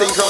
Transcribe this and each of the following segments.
Synchro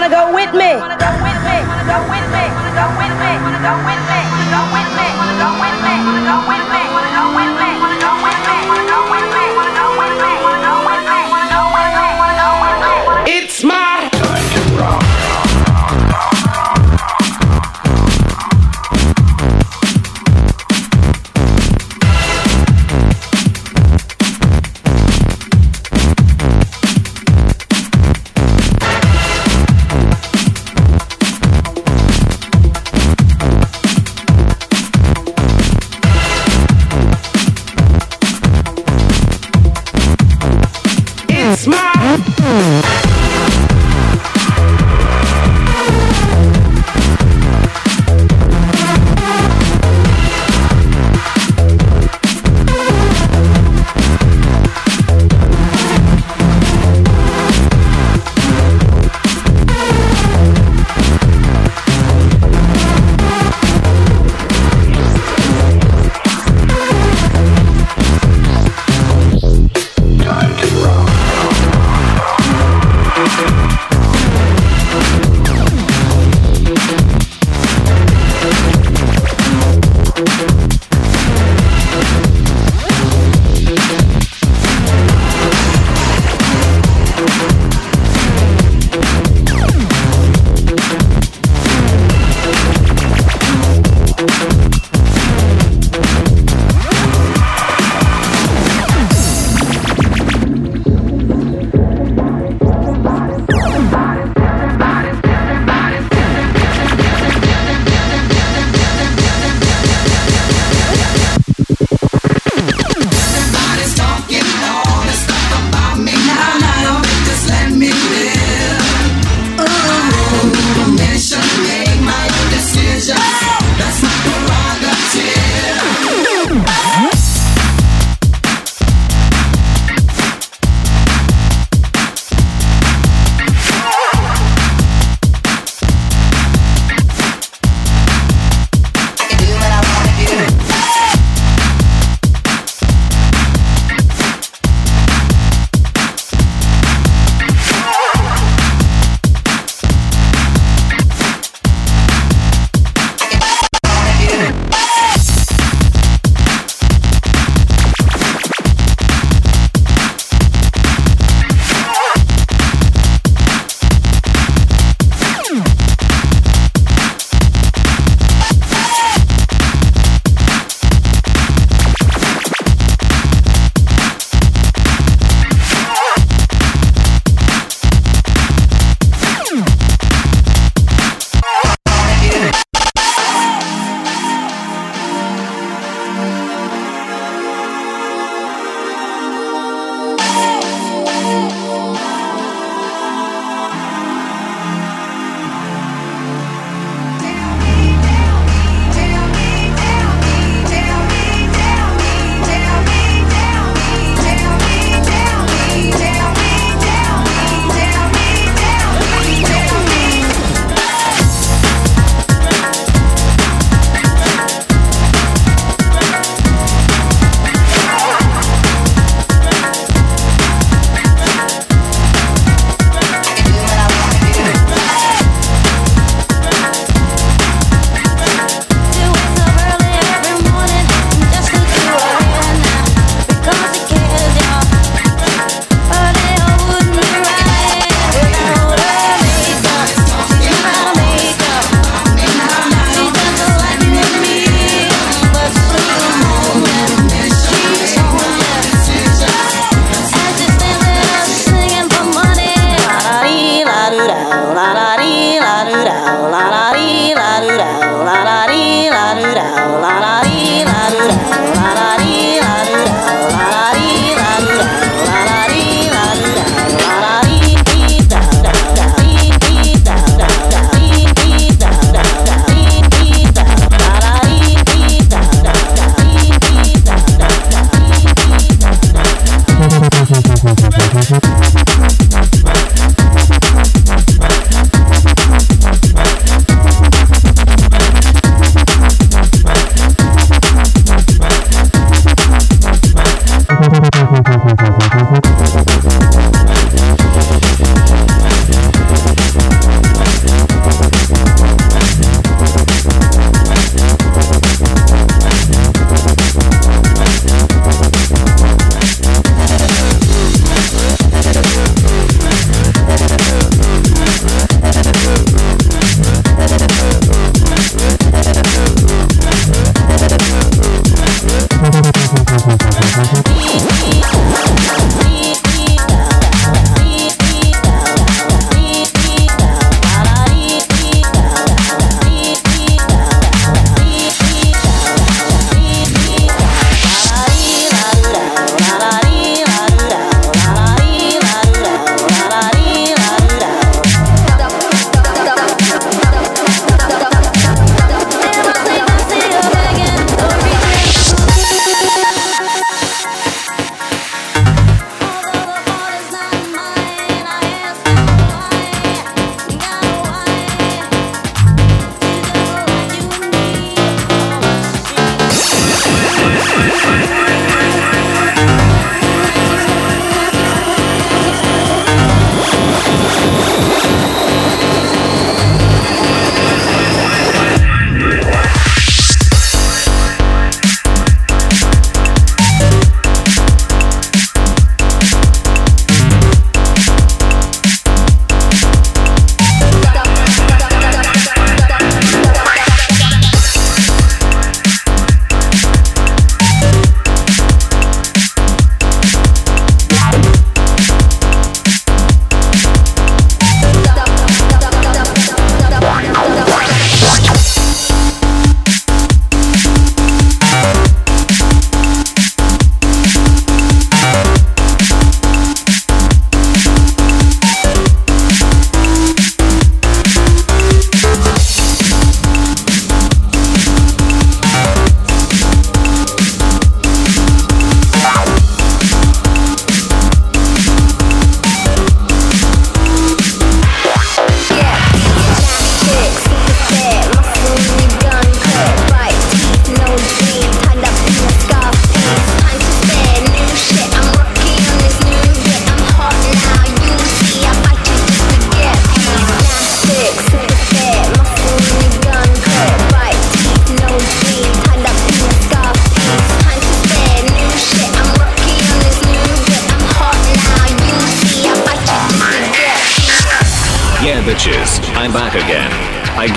wanna go, with me. Wanna go with me. Wanna go with me. Wanna go with me. Wanna go with me.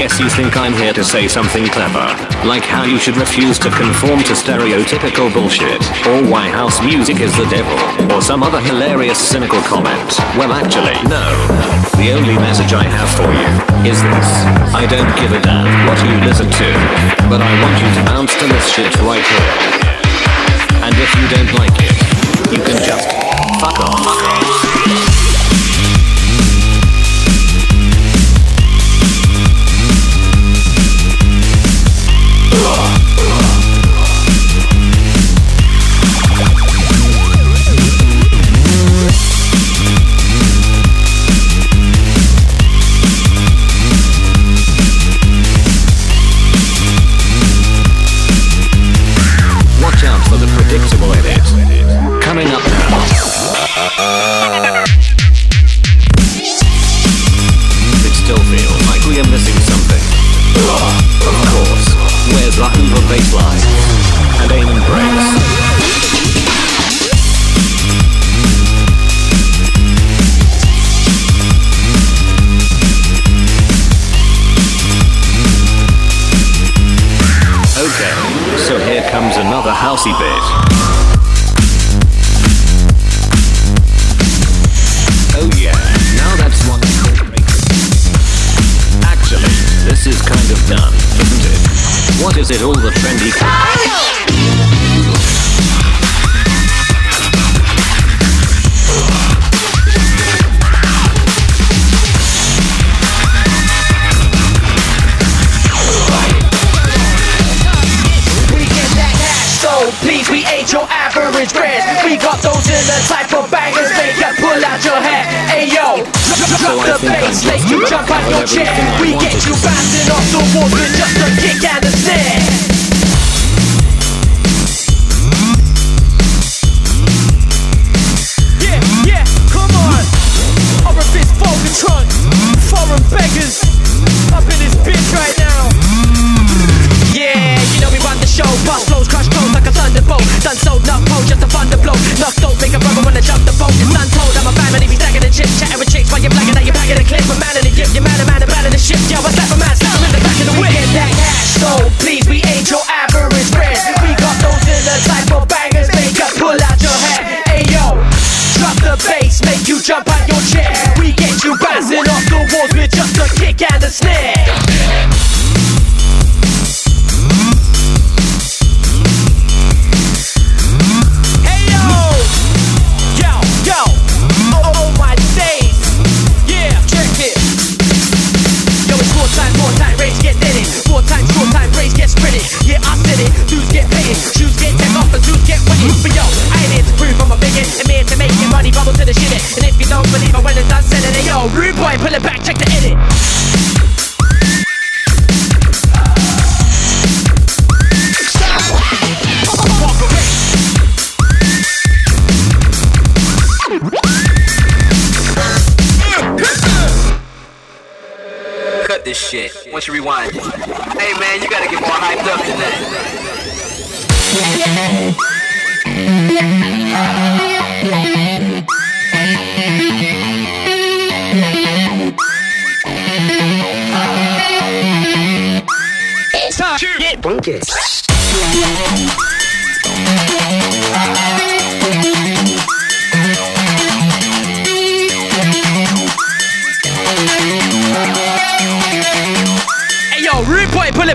guess you think I'm here to say something clever, like how you should refuse to conform to stereotypical bullshit, or why house music is the devil, or some other hilarious cynical comment. Well actually, no. The only message I have for you is this. I don't give a damn what you listen to, but I want you to bounce to this shit right here. And if you don't like it, you can just fuck off.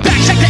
back, check